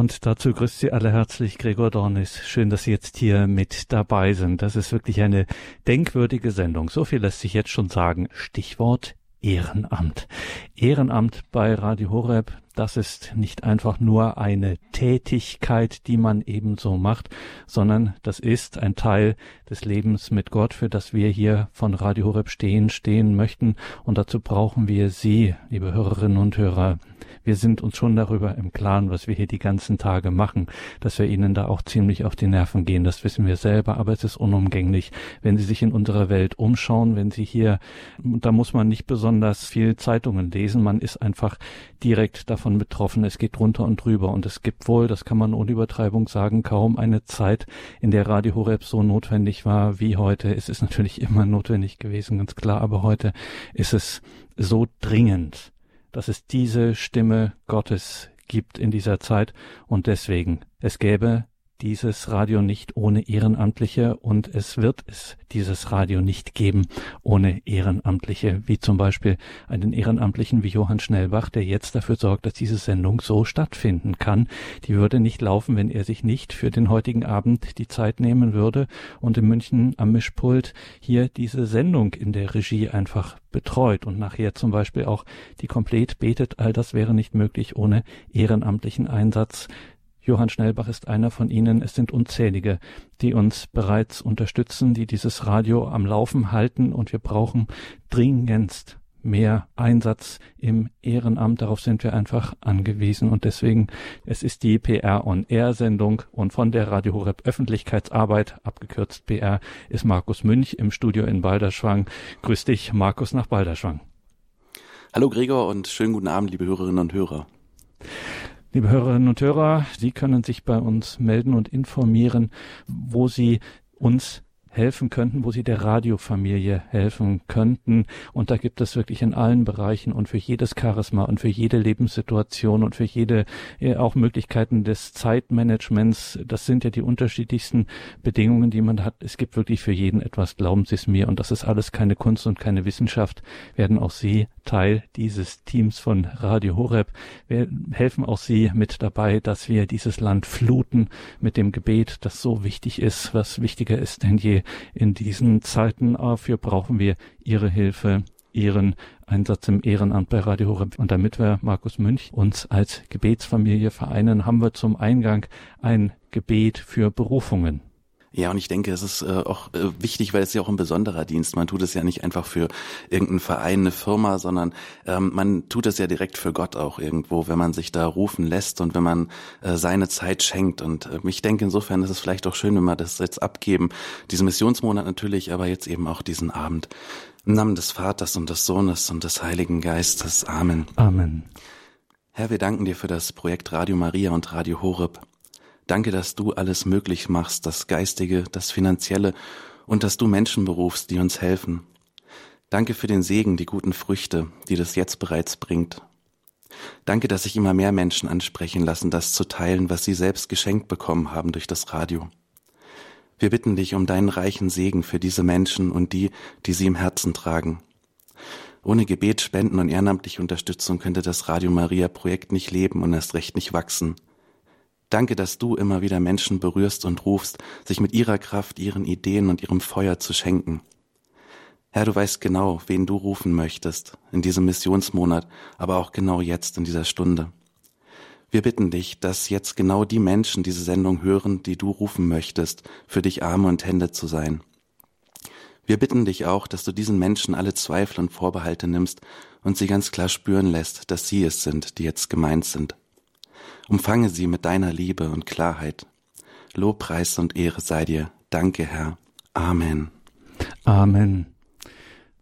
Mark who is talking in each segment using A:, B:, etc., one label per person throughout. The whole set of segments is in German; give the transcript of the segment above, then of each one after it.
A: Und dazu grüßt Sie alle herzlich Gregor Dornis. Schön, dass Sie jetzt hier mit dabei sind. Das ist wirklich eine denkwürdige Sendung. So viel lässt sich jetzt schon sagen. Stichwort Ehrenamt. Ehrenamt bei Radio Horeb, das ist nicht einfach nur eine Tätigkeit, die man ebenso macht, sondern das ist ein Teil des Lebens mit Gott, für das wir hier von Radio Horeb stehen, stehen möchten. Und dazu brauchen wir Sie, liebe Hörerinnen und Hörer. Wir sind uns schon darüber im Klaren, was wir hier die ganzen Tage machen, dass wir Ihnen da auch ziemlich auf die Nerven gehen. Das wissen wir selber, aber es ist unumgänglich. Wenn Sie sich in unserer Welt umschauen, wenn Sie hier, da muss man nicht besonders viel Zeitungen lesen, man ist einfach direkt davon betroffen. Es geht drunter und drüber und es gibt wohl, das kann man ohne Übertreibung sagen, kaum eine Zeit, in der Radio Horeb so notwendig war wie heute. Es ist natürlich immer notwendig gewesen, ganz klar, aber heute ist es so dringend dass es diese Stimme Gottes gibt in dieser Zeit und deswegen es gäbe dieses Radio nicht ohne Ehrenamtliche und es wird es dieses Radio nicht geben ohne Ehrenamtliche, wie zum Beispiel einen Ehrenamtlichen wie Johann Schnellbach, der jetzt dafür sorgt, dass diese Sendung so stattfinden kann. Die würde nicht laufen, wenn er sich nicht für den heutigen Abend die Zeit nehmen würde und in München am Mischpult hier diese Sendung in der Regie einfach betreut und nachher zum Beispiel auch die komplett betet. All das wäre nicht möglich ohne ehrenamtlichen Einsatz Johann Schnellbach ist einer von ihnen. Es sind unzählige, die uns bereits unterstützen, die dieses Radio am Laufen halten und wir brauchen dringendst mehr Einsatz im Ehrenamt. Darauf sind wir einfach angewiesen und deswegen, es ist die PR on Air Sendung und von der Radio Horeb Öffentlichkeitsarbeit, abgekürzt PR, ist Markus Münch im Studio in Balderschwang. Grüß dich, Markus, nach Balderschwang.
B: Hallo Gregor und schönen guten Abend, liebe Hörerinnen und Hörer.
A: Liebe Hörerinnen und Hörer, Sie können sich bei uns melden und informieren, wo Sie uns helfen könnten, wo sie der Radiofamilie helfen könnten. Und da gibt es wirklich in allen Bereichen und für jedes Charisma und für jede Lebenssituation und für jede äh, auch Möglichkeiten des Zeitmanagements. Das sind ja die unterschiedlichsten Bedingungen, die man hat. Es gibt wirklich für jeden etwas, glauben Sie es mir. Und das ist alles keine Kunst und keine Wissenschaft. Werden auch Sie Teil dieses Teams von Radio Horeb. Wir helfen auch Sie mit dabei, dass wir dieses Land fluten mit dem Gebet, das so wichtig ist, was wichtiger ist denn je in diesen Zeiten. Dafür brauchen wir Ihre Hilfe, Ihren Einsatz im Ehrenamt bei Radio Horeb. Und damit wir, Markus Münch, uns als Gebetsfamilie vereinen, haben wir zum Eingang ein Gebet für Berufungen.
B: Ja, und ich denke, es ist äh, auch äh, wichtig, weil es ja auch ein besonderer Dienst. Man tut es ja nicht einfach für irgendeinen Verein, eine Firma, sondern ähm, man tut es ja direkt für Gott auch irgendwo, wenn man sich da rufen lässt und wenn man äh, seine Zeit schenkt. Und äh, ich denke, insofern ist es vielleicht auch schön, wenn wir das jetzt abgeben. Diesen Missionsmonat natürlich, aber jetzt eben auch diesen Abend. Im Namen des Vaters und des Sohnes und des Heiligen Geistes. Amen.
A: Amen.
B: Herr, wir danken dir für das Projekt Radio Maria und Radio Horeb. Danke, dass du alles möglich machst, das Geistige, das Finanzielle und dass du Menschen berufst, die uns helfen. Danke für den Segen, die guten Früchte, die das jetzt bereits bringt. Danke, dass sich immer mehr Menschen ansprechen lassen, das zu teilen, was sie selbst geschenkt bekommen haben durch das Radio. Wir bitten dich um deinen reichen Segen für diese Menschen und die, die sie im Herzen tragen. Ohne Gebet, Spenden und ehrenamtliche Unterstützung könnte das Radio Maria Projekt nicht leben und erst recht nicht wachsen. Danke, dass du immer wieder Menschen berührst und rufst, sich mit ihrer Kraft, ihren Ideen und ihrem Feuer zu schenken. Herr, du weißt genau, wen du rufen möchtest in diesem Missionsmonat, aber auch genau jetzt in dieser Stunde. Wir bitten dich, dass jetzt genau die Menschen diese Sendung hören, die du rufen möchtest, für dich Arme und Hände zu sein. Wir bitten dich auch, dass du diesen Menschen alle Zweifel und Vorbehalte nimmst und sie ganz klar spüren lässt, dass sie es sind, die jetzt gemeint sind. Umfange sie mit deiner Liebe und Klarheit. Lobpreis und Ehre sei dir. Danke, Herr. Amen.
A: Amen.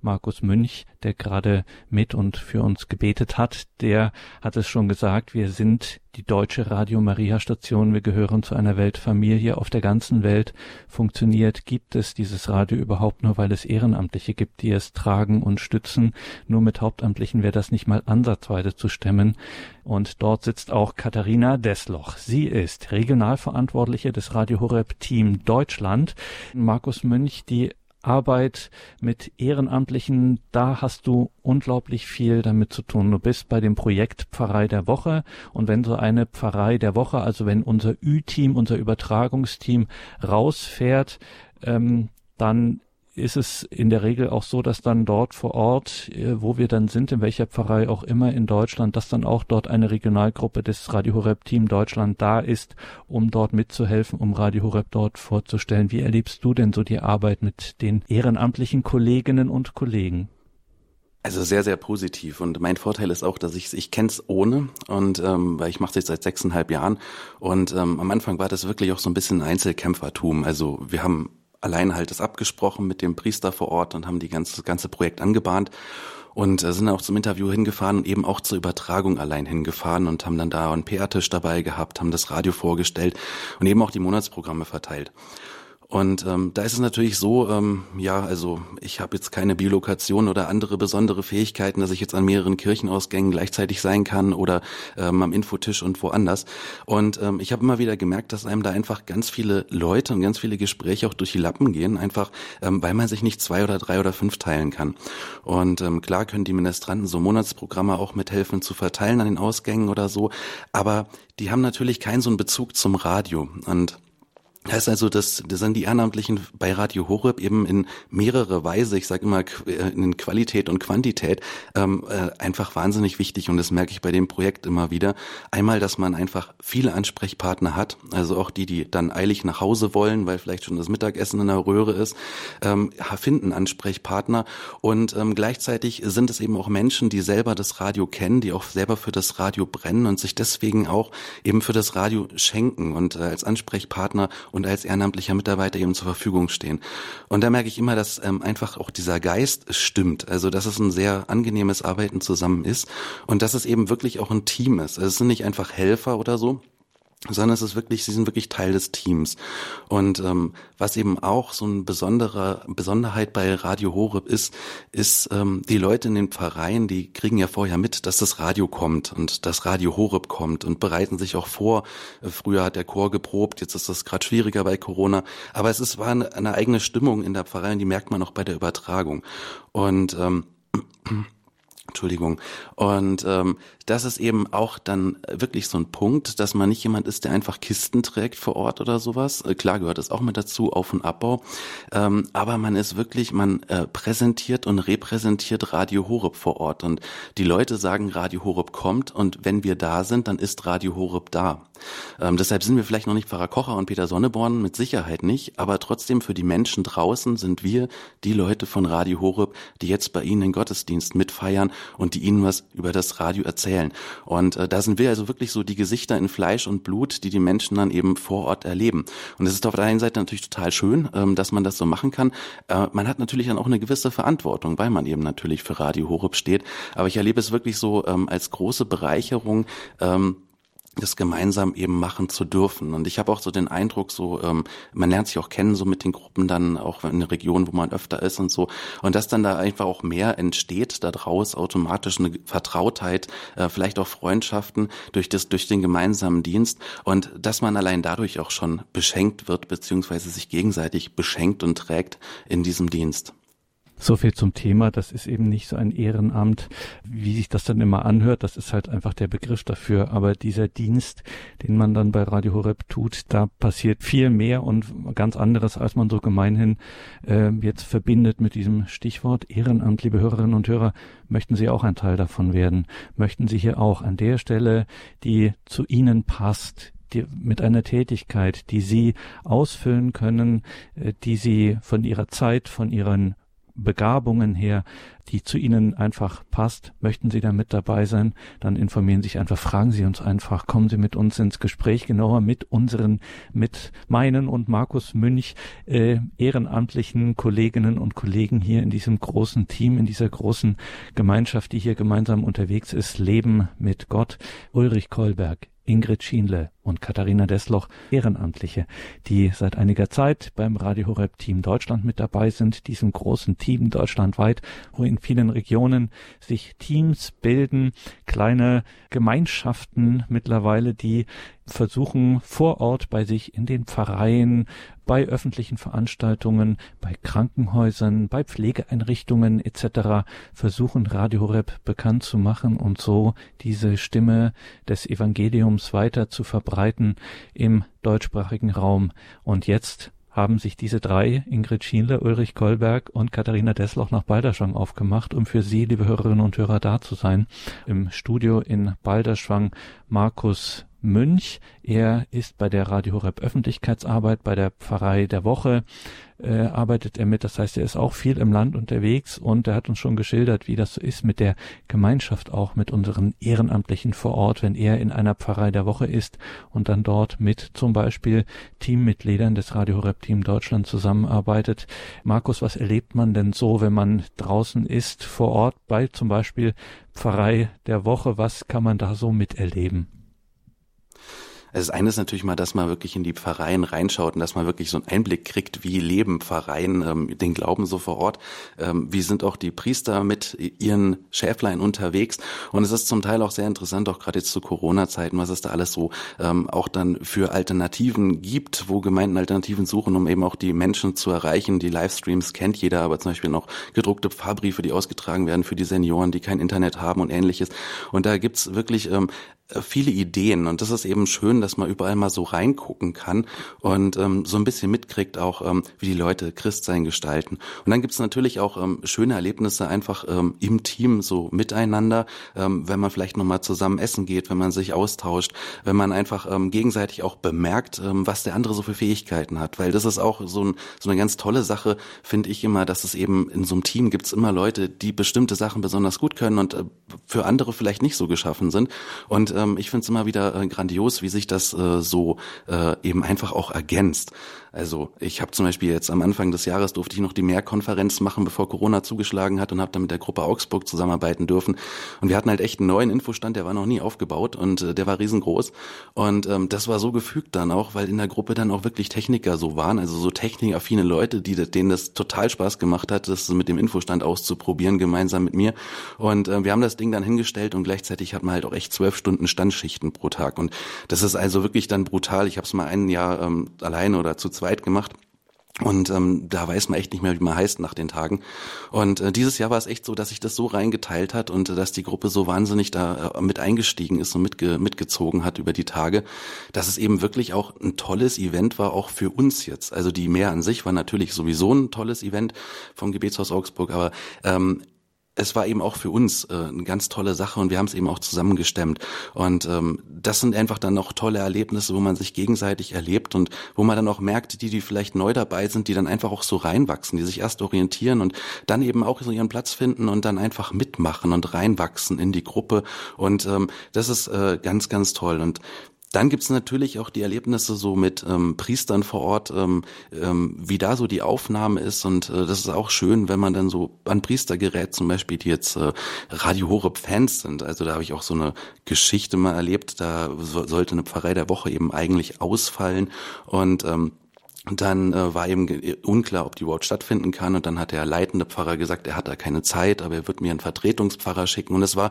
A: Markus Münch, der gerade mit und für uns gebetet hat, der hat es schon gesagt, wir sind die deutsche Radio Maria Station, wir gehören zu einer Weltfamilie. Auf der ganzen Welt funktioniert, gibt es dieses Radio überhaupt nur, weil es Ehrenamtliche gibt, die es tragen und stützen. Nur mit Hauptamtlichen wäre das nicht mal ansatzweise zu stemmen. Und dort sitzt auch Katharina Desloch. Sie ist Regionalverantwortliche des Radio Horeb Team Deutschland. Markus Münch, die Arbeit mit Ehrenamtlichen, da hast du unglaublich viel damit zu tun. Du bist bei dem Projekt Pfarrei der Woche und wenn so eine Pfarrei der Woche, also wenn unser Ü-Team, unser Übertragungsteam rausfährt, ähm, dann ist es in der Regel auch so, dass dann dort vor Ort, äh, wo wir dann sind, in welcher Pfarrei auch immer in Deutschland, dass dann auch dort eine Regionalgruppe des Radio Horeb Team Deutschland da ist, um dort mitzuhelfen, um Radio Horeb dort vorzustellen. Wie erlebst du denn so die Arbeit mit den ehrenamtlichen Kolleginnen und Kollegen?
B: Also sehr, sehr positiv. Und mein Vorteil ist auch, dass ich ich kenne es ohne und ähm, weil ich mache es jetzt seit sechseinhalb Jahren. Und ähm, am Anfang war das wirklich auch so ein bisschen Einzelkämpfertum. Also wir haben allein halt das abgesprochen mit dem Priester vor Ort und haben die ganze, das ganze Projekt angebahnt und äh, sind auch zum Interview hingefahren und eben auch zur Übertragung allein hingefahren und haben dann da einen PR-Tisch dabei gehabt, haben das Radio vorgestellt und eben auch die Monatsprogramme verteilt. Und ähm, da ist es natürlich so, ähm, ja, also ich habe jetzt keine Biolokation oder andere besondere Fähigkeiten, dass ich jetzt an mehreren Kirchenausgängen gleichzeitig sein kann oder ähm, am Infotisch und woanders. Und ähm, ich habe immer wieder gemerkt, dass einem da einfach ganz viele Leute und ganz viele Gespräche auch durch die Lappen gehen, einfach ähm, weil man sich nicht zwei oder drei oder fünf teilen kann. Und ähm, klar können die Ministranten so Monatsprogramme auch mithelfen zu verteilen an den Ausgängen oder so, aber die haben natürlich keinen so einen Bezug zum Radio. Und heißt also, dass das sind die Ehrenamtlichen bei Radio Horeb eben in mehrere Weise, ich sage immer äh, in Qualität und Quantität, ähm, äh, einfach wahnsinnig wichtig und das merke ich bei dem Projekt immer wieder. Einmal, dass man einfach viele Ansprechpartner hat, also auch die, die dann eilig nach Hause wollen, weil vielleicht schon das Mittagessen in der Röhre ist, ähm, finden Ansprechpartner und ähm, gleichzeitig sind es eben auch Menschen, die selber das Radio kennen, die auch selber für das Radio brennen und sich deswegen auch eben für das Radio schenken und äh, als Ansprechpartner und als ehrenamtlicher Mitarbeiter eben zur Verfügung stehen. Und da merke ich immer, dass ähm, einfach auch dieser Geist stimmt. Also dass es ein sehr angenehmes Arbeiten zusammen ist und dass es eben wirklich auch ein Team ist. Also es sind nicht einfach Helfer oder so, sondern es ist wirklich, sie sind wirklich Teil des Teams. Und ähm, was eben auch so eine besondere Besonderheit bei Radio Horeb ist, ist ähm, die Leute in den Pfarreien, die kriegen ja vorher mit, dass das Radio kommt und das Radio Horeb kommt und bereiten sich auch vor. Äh, früher hat der Chor geprobt, jetzt ist das gerade schwieriger bei Corona, aber es ist war eine, eine eigene Stimmung in der Pfarrei und die merkt man auch bei der Übertragung. Und ähm, Entschuldigung. Und ähm, das ist eben auch dann wirklich so ein Punkt, dass man nicht jemand ist, der einfach Kisten trägt vor Ort oder sowas. Äh, klar gehört das auch mit dazu, Auf- und Abbau. Ähm, aber man ist wirklich, man äh, präsentiert und repräsentiert Radio Horeb vor Ort. Und die Leute sagen, Radio Horeb kommt und wenn wir da sind, dann ist Radio Horeb da. Ähm, deshalb sind wir vielleicht noch nicht Pfarrer Kocher und Peter Sonneborn, mit Sicherheit nicht, aber trotzdem für die Menschen draußen sind wir die Leute von Radio Horeb, die jetzt bei Ihnen den Gottesdienst mitfeiern und die Ihnen was über das Radio erzählen. Und äh, da sind wir also wirklich so die Gesichter in Fleisch und Blut, die die Menschen dann eben vor Ort erleben. Und es ist auf der einen Seite natürlich total schön, ähm, dass man das so machen kann. Äh, man hat natürlich dann auch eine gewisse Verantwortung, weil man eben natürlich für Radio Horeb steht. Aber ich erlebe es wirklich so ähm, als große Bereicherung, ähm, das gemeinsam eben machen zu dürfen. Und ich habe auch so den Eindruck, so ähm, man lernt sich auch kennen, so mit den Gruppen dann auch in der Region, wo man öfter ist und so. Und dass dann da einfach auch mehr entsteht, daraus automatisch eine Vertrautheit, äh, vielleicht auch Freundschaften durch das, durch den gemeinsamen Dienst und dass man allein dadurch auch schon beschenkt wird, beziehungsweise sich gegenseitig beschenkt und trägt in diesem Dienst.
A: So viel zum Thema. Das ist eben nicht so ein Ehrenamt, wie sich das dann immer anhört. Das ist halt einfach der Begriff dafür. Aber dieser Dienst, den man dann bei Radio Horeb tut, da passiert viel mehr und ganz anderes, als man so gemeinhin äh, jetzt verbindet mit diesem Stichwort Ehrenamt. Liebe Hörerinnen und Hörer, möchten Sie auch ein Teil davon werden? Möchten Sie hier auch an der Stelle, die zu Ihnen passt, die, mit einer Tätigkeit, die Sie ausfüllen können, äh, die Sie von Ihrer Zeit, von Ihren Begabungen her, die zu Ihnen einfach passt. Möchten Sie da mit dabei sein? Dann informieren Sie sich einfach, fragen Sie uns einfach, kommen Sie mit uns ins Gespräch, genauer mit unseren, mit meinen und Markus Münch äh, ehrenamtlichen Kolleginnen und Kollegen hier in diesem großen Team, in dieser großen Gemeinschaft, die hier gemeinsam unterwegs ist, Leben mit Gott. Ulrich Kolberg, Ingrid Schienle und Katharina Desloch, Ehrenamtliche, die seit einiger Zeit beim Radio Horeb Team Deutschland mit dabei sind, diesem großen Team deutschlandweit, wo in vielen Regionen sich Teams bilden, kleine Gemeinschaften mittlerweile, die versuchen vor Ort bei sich in den Pfarreien, bei öffentlichen Veranstaltungen, bei Krankenhäusern, bei Pflegeeinrichtungen etc. versuchen Radio Horeb bekannt zu machen und so diese Stimme des Evangeliums weiter zu verbreiten im deutschsprachigen Raum. Und jetzt haben sich diese drei, Ingrid Schienle, Ulrich Kolberg und Katharina Dessloch nach Balderschwang aufgemacht, um für Sie, liebe Hörerinnen und Hörer, da zu sein. Im Studio in Balderschwang Markus Münch. Er ist bei der Radio Horeb Öffentlichkeitsarbeit bei der Pfarrei der Woche äh, arbeitet er mit. Das heißt, er ist auch viel im Land unterwegs und er hat uns schon geschildert, wie das so ist mit der Gemeinschaft auch mit unseren Ehrenamtlichen vor Ort, wenn er in einer Pfarrei der Woche ist und dann dort mit zum Beispiel Teammitgliedern des Radio Horeb Team Deutschland zusammenarbeitet. Markus, was erlebt man denn so, wenn man draußen ist vor Ort bei zum Beispiel Pfarrei der Woche? Was kann man da so miterleben?
B: Also das eine ist natürlich mal, dass man wirklich in die Pfarreien reinschaut und dass man wirklich so einen Einblick kriegt, wie leben Pfarreien ähm, den Glauben so vor Ort, ähm, wie sind auch die Priester mit ihren Schäflein unterwegs und es ist zum Teil auch sehr interessant, auch gerade jetzt zu Corona-Zeiten, was es da alles so ähm, auch dann für Alternativen gibt, wo Gemeinden Alternativen suchen, um eben auch die Menschen zu erreichen. Die Livestreams kennt jeder, aber zum Beispiel noch gedruckte Pfarrbriefe, die ausgetragen werden für die Senioren, die kein Internet haben und ähnliches. Und da gibt's wirklich ähm, äh, viele Ideen. Und das ist eben schön, dass man überall mal so reingucken kann und ähm, so ein bisschen mitkriegt auch, ähm, wie die Leute Christsein gestalten. Und dann gibt's natürlich auch ähm, schöne Erlebnisse einfach ähm, im Team so miteinander, ähm, wenn man vielleicht nochmal zusammen essen geht, wenn man sich austauscht, wenn man einfach ähm, gegenseitig auch bemerkt, ähm, was der andere so für Fähigkeiten hat, weil das ist auch so, ein, so eine ganz tolle Sache, finde ich immer, dass es eben in so einem Team gibt's immer Leute, die bestimmte Sachen besonders gut können und äh, für andere vielleicht nicht so geschaffen sind. Und ähm, ich finde es immer wieder äh, grandios, wie sich das äh, so äh, eben einfach auch ergänzt. Also ich habe zum Beispiel jetzt am Anfang des Jahres durfte ich noch die Mehrkonferenz machen, bevor Corona zugeschlagen hat und habe dann mit der Gruppe Augsburg zusammenarbeiten dürfen. Und wir hatten halt echt einen neuen Infostand, der war noch nie aufgebaut und äh, der war riesengroß. Und ähm, das war so gefügt dann auch, weil in der Gruppe dann auch wirklich Techniker so waren, also so technikaffine Leute, die denen das total Spaß gemacht hat, das mit dem Infostand auszuprobieren, gemeinsam mit mir. Und äh, wir haben das Ding dann hingestellt und gleichzeitig hat man halt auch echt zwölf Stunden Standschichten pro Tag. Und das ist also wirklich dann brutal. Ich habe es mal ein Jahr ähm, alleine oder zu zweit gemacht. Und ähm, da weiß man echt nicht mehr, wie man heißt nach den Tagen. Und äh, dieses Jahr war es echt so, dass sich das so reingeteilt hat und äh, dass die Gruppe so wahnsinnig da äh, mit eingestiegen ist und mitge mitgezogen hat über die Tage, dass es eben wirklich auch ein tolles Event war, auch für uns jetzt. Also die Mehr an sich war natürlich sowieso ein tolles Event vom Gebetshaus Augsburg, aber ähm, es war eben auch für uns äh, eine ganz tolle Sache und wir haben es eben auch zusammengestemmt. Und ähm, das sind einfach dann noch tolle Erlebnisse, wo man sich gegenseitig erlebt und wo man dann auch merkt, die, die vielleicht neu dabei sind, die dann einfach auch so reinwachsen, die sich erst orientieren und dann eben auch so ihren Platz finden und dann einfach mitmachen und reinwachsen in die Gruppe. Und ähm, das ist äh, ganz, ganz toll. Und dann gibt's natürlich auch die Erlebnisse so mit ähm, Priestern vor Ort, ähm, ähm, wie da so die Aufnahme ist. Und äh, das ist auch schön, wenn man dann so an Priester gerät, zum Beispiel, die jetzt äh, Radio Horeb Fans sind. Also da habe ich auch so eine Geschichte mal erlebt. Da so, sollte eine Pfarrei der Woche eben eigentlich ausfallen. Und ähm, dann äh, war eben unklar, ob die überhaupt stattfinden kann. Und dann hat der leitende Pfarrer gesagt, er hat da keine Zeit, aber er wird mir einen Vertretungspfarrer schicken. Und es war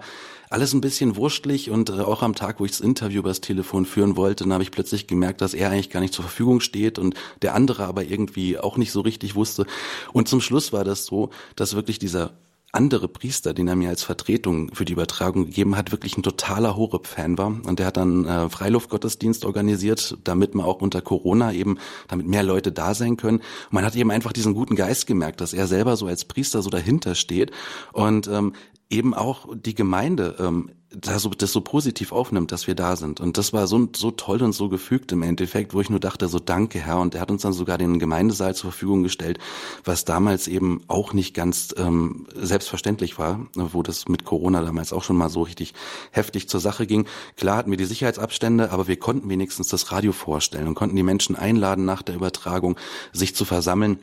B: alles ein bisschen wurstlich. Und äh, auch am Tag, wo ich das Interview über das Telefon führen wollte, dann habe ich plötzlich gemerkt, dass er eigentlich gar nicht zur Verfügung steht und der andere aber irgendwie auch nicht so richtig wusste. Und zum Schluss war das so, dass wirklich dieser andere Priester, den er mir als Vertretung für die Übertragung gegeben hat, wirklich ein totaler Horeb-Fan war. Und der hat dann äh, Freiluftgottesdienst organisiert, damit man auch unter Corona eben, damit mehr Leute da sein können. Und man hat eben einfach diesen guten Geist gemerkt, dass er selber so als Priester so dahinter steht und ähm, eben auch die Gemeinde ähm, das so, das so positiv aufnimmt, dass wir da sind. Und das war so, so toll und so gefügt im Endeffekt, wo ich nur dachte, so danke Herr. Und er hat uns dann sogar den Gemeindesaal zur Verfügung gestellt, was damals eben auch nicht ganz ähm, selbstverständlich war, wo das mit Corona damals auch schon mal so richtig heftig zur Sache ging. Klar hatten wir die Sicherheitsabstände, aber wir konnten wenigstens das Radio vorstellen und konnten die Menschen einladen, nach der Übertragung sich zu versammeln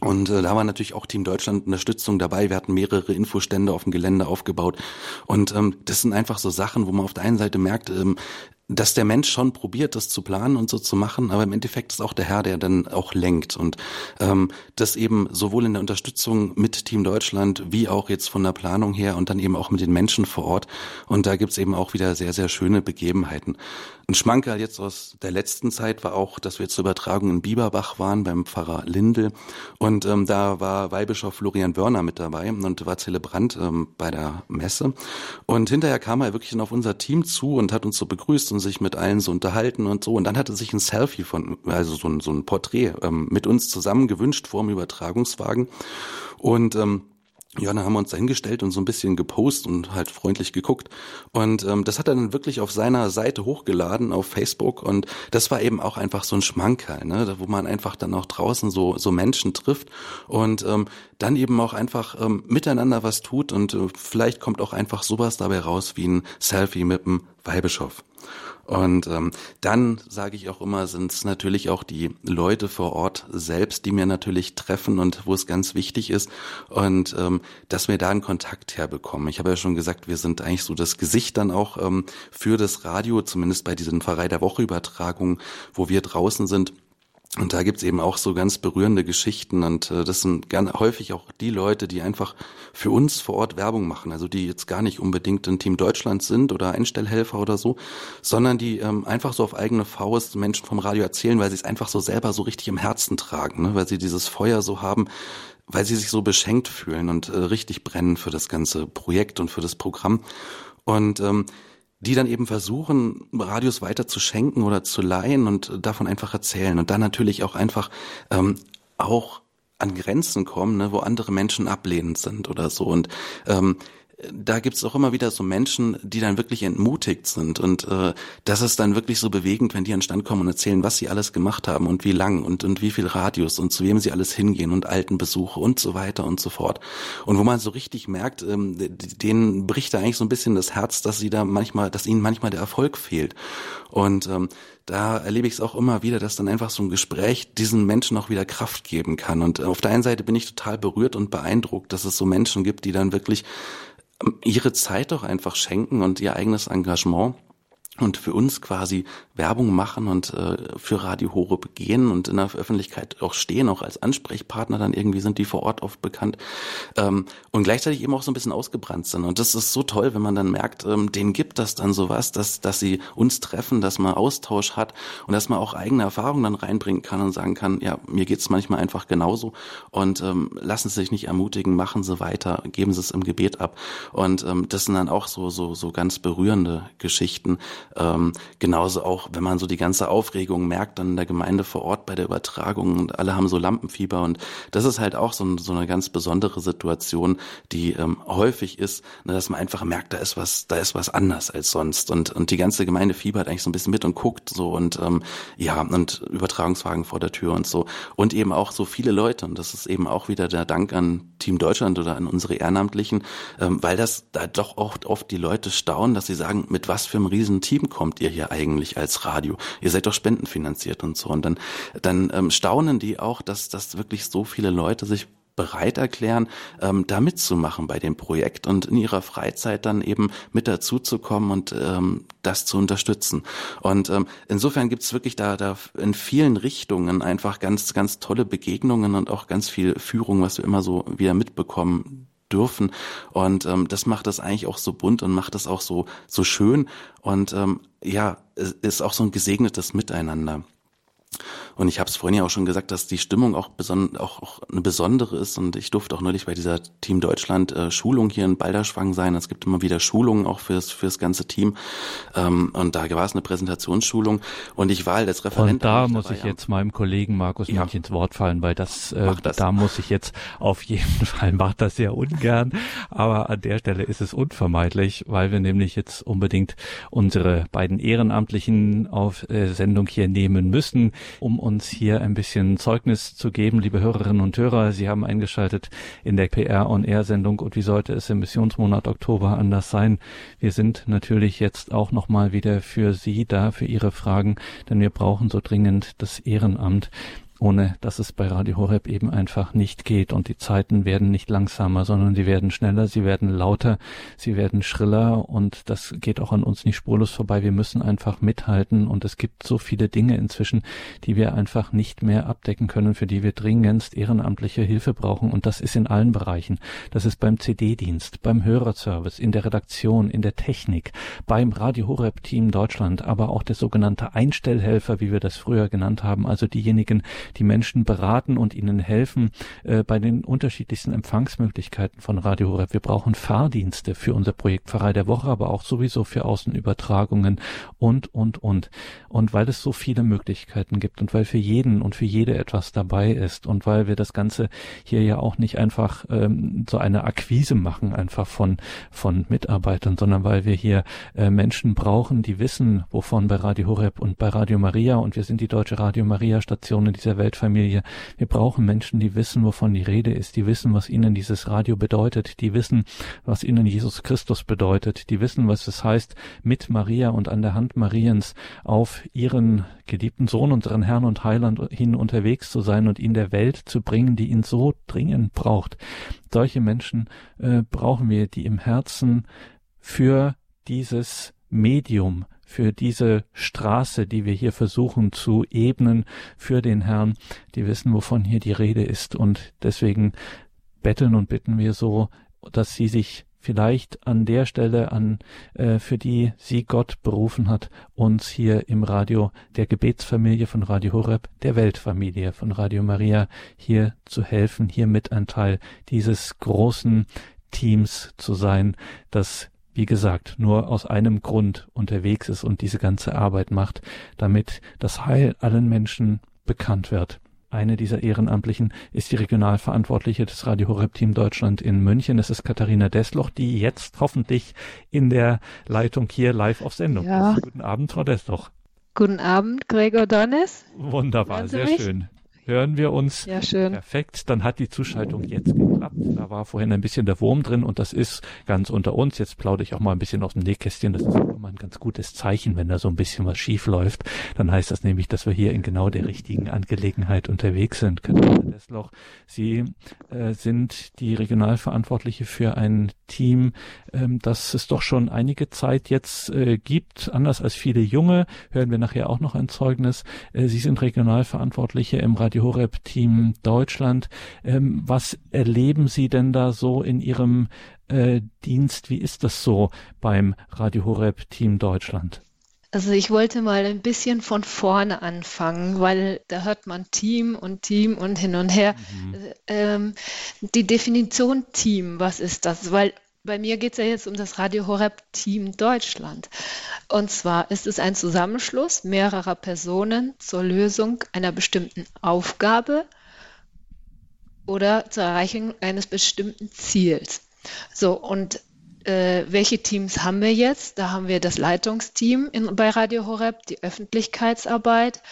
B: und äh, da war natürlich auch Team Deutschland Unterstützung dabei. Wir hatten mehrere Infostände auf dem Gelände aufgebaut. Und ähm, das sind einfach so Sachen, wo man auf der einen Seite merkt, ähm, dass der Mensch schon probiert, das zu planen und so zu machen, aber im Endeffekt ist auch der Herr, der dann auch lenkt. Und ähm, das eben sowohl in der Unterstützung mit Team Deutschland wie auch jetzt von der Planung her und dann eben auch mit den Menschen vor Ort. Und da gibt's eben auch wieder sehr, sehr schöne Begebenheiten. Ein Schmankerl jetzt aus der letzten Zeit war auch, dass wir zur Übertragung in Bieberbach waren beim Pfarrer Lindel und ähm, da war Weihbischof Florian Wörner mit dabei und war Zelebrant ähm, bei der Messe. Und hinterher kam er wirklich auf unser Team zu und hat uns so begrüßt und sich mit allen so unterhalten und so und dann hatte sich ein Selfie von, also so ein, so ein Porträt ähm, mit uns zusammen gewünscht vor dem Übertragungswagen und ähm, ja, dann haben wir uns da hingestellt und so ein bisschen gepostet und halt freundlich geguckt. Und ähm, das hat er dann wirklich auf seiner Seite hochgeladen auf Facebook. Und das war eben auch einfach so ein Schmankerl, ne? wo man einfach dann auch draußen so, so Menschen trifft und ähm, dann eben auch einfach ähm, miteinander was tut. Und äh, vielleicht kommt auch einfach sowas dabei raus wie ein Selfie mit dem Weihbischof. Und ähm, dann sage ich auch immer, sind es natürlich auch die Leute vor Ort selbst, die mir natürlich treffen und wo es ganz wichtig ist und ähm, dass wir da einen Kontakt herbekommen. Ich habe ja schon gesagt, wir sind eigentlich so das Gesicht dann auch ähm, für das Radio, zumindest bei diesen Pfarrei der Woche Übertragungen, wo wir draußen sind und da gibt's eben auch so ganz berührende Geschichten und äh, das sind ganz häufig auch die Leute, die einfach für uns vor Ort Werbung machen, also die jetzt gar nicht unbedingt ein Team Deutschland sind oder Einstellhelfer oder so, sondern die ähm, einfach so auf eigene Faust Menschen vom Radio erzählen, weil sie es einfach so selber so richtig im Herzen tragen, ne? weil sie dieses Feuer so haben, weil sie sich so beschenkt fühlen und äh, richtig brennen für das ganze Projekt und für das Programm. Und ähm, die dann eben versuchen, Radios weiter zu schenken oder zu leihen und davon einfach erzählen und dann natürlich auch einfach ähm, auch an Grenzen kommen, ne, wo andere Menschen ablehnend sind oder so. Und ähm, da gibt's auch immer wieder so Menschen, die dann wirklich entmutigt sind. Und äh, das ist dann wirklich so bewegend, wenn die an Stand kommen und erzählen, was sie alles gemacht haben und wie lang und, und wie viel Radius und zu wem sie alles hingehen und Altenbesuche und so weiter und so fort. Und wo man so richtig merkt, ähm, denen bricht da eigentlich so ein bisschen das Herz, dass sie da manchmal, dass ihnen manchmal der Erfolg fehlt. Und ähm, da erlebe ich es auch immer wieder, dass dann einfach so ein Gespräch diesen Menschen auch wieder Kraft geben kann. Und auf der einen Seite bin ich total berührt und beeindruckt, dass es so Menschen gibt, die dann wirklich ihre Zeit doch einfach schenken und ihr eigenes Engagement und für uns quasi Werbung machen und äh, für Radio Horeb gehen und in der Öffentlichkeit auch stehen, auch als Ansprechpartner dann irgendwie sind die vor Ort oft bekannt ähm, und gleichzeitig eben auch so ein bisschen ausgebrannt sind. Und das ist so toll, wenn man dann merkt, ähm, denen gibt das dann sowas, dass, dass sie uns treffen, dass man Austausch hat und dass man auch eigene Erfahrungen dann reinbringen kann und sagen kann, ja, mir geht's manchmal einfach genauso und ähm, lassen Sie sich nicht ermutigen, machen Sie weiter, geben Sie es im Gebet ab. Und ähm, das sind dann auch so, so, so ganz berührende Geschichten. Ähm, genauso auch wenn man so die ganze Aufregung merkt dann in der Gemeinde vor Ort bei der Übertragung und alle haben so Lampenfieber und das ist halt auch so, so eine ganz besondere Situation, die ähm, häufig ist, ne, dass man einfach merkt, da ist was, da ist was anders als sonst und und die ganze Gemeinde fiebert eigentlich so ein bisschen mit und guckt so und ähm, ja und Übertragungswagen vor der Tür und so und eben auch so viele Leute und das ist eben auch wieder der Dank an Team Deutschland oder an unsere Ehrenamtlichen, ähm, weil das da doch oft oft die Leute staunen, dass sie sagen, mit was für einem riesen Team kommt ihr hier eigentlich als Radio. Ihr seid doch spendenfinanziert und so. Und dann, dann ähm, staunen die auch, dass, dass wirklich so viele Leute sich bereit erklären, ähm, da mitzumachen bei dem Projekt und in ihrer Freizeit dann eben mit dazuzukommen und ähm, das zu unterstützen. Und ähm, insofern gibt's wirklich da, da in vielen Richtungen einfach ganz, ganz tolle Begegnungen und auch ganz viel Führung, was wir immer so wieder mitbekommen dürfen. Und ähm, das macht das eigentlich auch so bunt und macht das auch so, so schön. Und ähm, ja, ist auch so ein gesegnetes Miteinander. Und ich habe es vorhin ja auch schon gesagt, dass die Stimmung auch, beson auch, auch eine besondere ist. Und ich durfte auch neulich bei dieser Team Deutschland äh, Schulung hier in Balderschwang sein. Es gibt immer wieder Schulungen auch fürs, fürs ganze Team. Ähm, und da war es eine Präsentationsschulung. Und ich war halt als Referent.
A: Und da muss ich jetzt meinem Kollegen Markus ja. ins Wort fallen, weil das, äh, das, da muss ich jetzt auf jeden Fall, macht das sehr ungern. Aber an der Stelle ist es unvermeidlich, weil wir nämlich jetzt unbedingt unsere beiden Ehrenamtlichen auf äh, Sendung hier nehmen müssen, um uns hier ein bisschen Zeugnis zu geben, liebe Hörerinnen und Hörer. Sie haben eingeschaltet in der PR on Air Sendung und wie sollte es im Missionsmonat Oktober anders sein? Wir sind natürlich jetzt auch nochmal wieder für Sie da, für Ihre Fragen, denn wir brauchen so dringend das Ehrenamt. Ohne dass es bei Radio Horeb eben einfach nicht geht. Und die Zeiten werden nicht langsamer, sondern sie werden schneller, sie werden lauter, sie werden schriller und das geht auch an uns nicht spurlos vorbei. Wir müssen einfach mithalten und es gibt so viele Dinge inzwischen, die wir einfach nicht mehr abdecken können, für die wir dringendst ehrenamtliche Hilfe brauchen und das ist in allen Bereichen. Das ist beim CD-Dienst, beim Hörerservice, in der Redaktion, in der Technik, beim Radio Horeb Team Deutschland, aber auch der sogenannte Einstellhelfer, wie wir das früher genannt haben, also diejenigen, die Menschen beraten und ihnen helfen äh, bei den unterschiedlichsten Empfangsmöglichkeiten von Radio Horeb. Wir brauchen Fahrdienste für unser Projekt Pfarrei der Woche, aber auch sowieso für Außenübertragungen und, und, und. Und weil es so viele Möglichkeiten gibt und weil für jeden und für jede etwas dabei ist und weil wir das Ganze hier ja auch nicht einfach ähm, so eine Akquise machen, einfach von, von Mitarbeitern, sondern weil wir hier äh, Menschen brauchen, die wissen, wovon bei Radio Horeb und bei Radio Maria und wir sind die deutsche Radio Maria Station in dieser Weltfamilie. Wir brauchen Menschen, die wissen, wovon die Rede ist, die wissen, was ihnen dieses Radio bedeutet, die wissen, was ihnen Jesus Christus bedeutet, die wissen, was es heißt, mit Maria und an der Hand Mariens auf ihren geliebten Sohn, unseren Herrn und Heiland hin unterwegs zu sein und ihn der Welt zu bringen, die ihn so dringend braucht. Solche Menschen äh, brauchen wir, die im Herzen für dieses Medium, für diese Straße, die wir hier versuchen zu ebnen, für den Herrn, die wissen, wovon hier die Rede ist. Und deswegen betteln und bitten wir so, dass sie sich vielleicht an der Stelle an, äh, für die sie Gott berufen hat, uns hier im Radio der Gebetsfamilie von Radio Horeb, der Weltfamilie von Radio Maria, hier zu helfen, hier mit ein Teil dieses großen Teams zu sein, das wie gesagt, nur aus einem Grund unterwegs ist und diese ganze Arbeit macht, damit das Heil allen Menschen bekannt wird. Eine dieser Ehrenamtlichen ist die Regionalverantwortliche des Radio Horeb Team Deutschland in München. Es ist Katharina Desloch, die jetzt hoffentlich in der Leitung hier live auf Sendung ja. ist. Guten Abend, Frau Desloch.
C: Guten Abend, Gregor Donnes.
A: Wunderbar, sehr mich? schön hören wir uns.
C: Ja, schön.
A: Perfekt. Dann hat die Zuschaltung jetzt geklappt. Da war vorhin ein bisschen der Wurm drin und das ist ganz unter uns. Jetzt plaudere ich auch mal ein bisschen aus dem Nähkästchen. Das ist auch immer ein ganz gutes Zeichen, wenn da so ein bisschen was schief läuft. Dann heißt das nämlich, dass wir hier in genau der richtigen Angelegenheit unterwegs sind. Katharina Desloch, Sie äh, sind die Regionalverantwortliche für ein Team, ähm, das es doch schon einige Zeit jetzt äh, gibt. Anders als viele Junge, hören wir nachher auch noch ein Zeugnis. Äh, Sie sind Regionalverantwortliche im Radio Radio Horeb Team Deutschland. Ähm, was erleben Sie denn da so in Ihrem äh, Dienst? Wie ist das so beim Radio Horeb Team Deutschland?
C: Also ich wollte mal ein bisschen von vorne anfangen, weil da hört man Team und Team und hin und her. Mhm. Ähm, die Definition Team, was ist das? Weil bei mir geht es ja jetzt um das Radio Horeb Team Deutschland. Und zwar ist es ein Zusammenschluss mehrerer Personen zur Lösung einer bestimmten Aufgabe oder zur Erreichung eines bestimmten Ziels. So, und äh, welche Teams haben wir jetzt? Da haben wir das Leitungsteam in, bei Radio Horeb, die Öffentlichkeitsarbeit.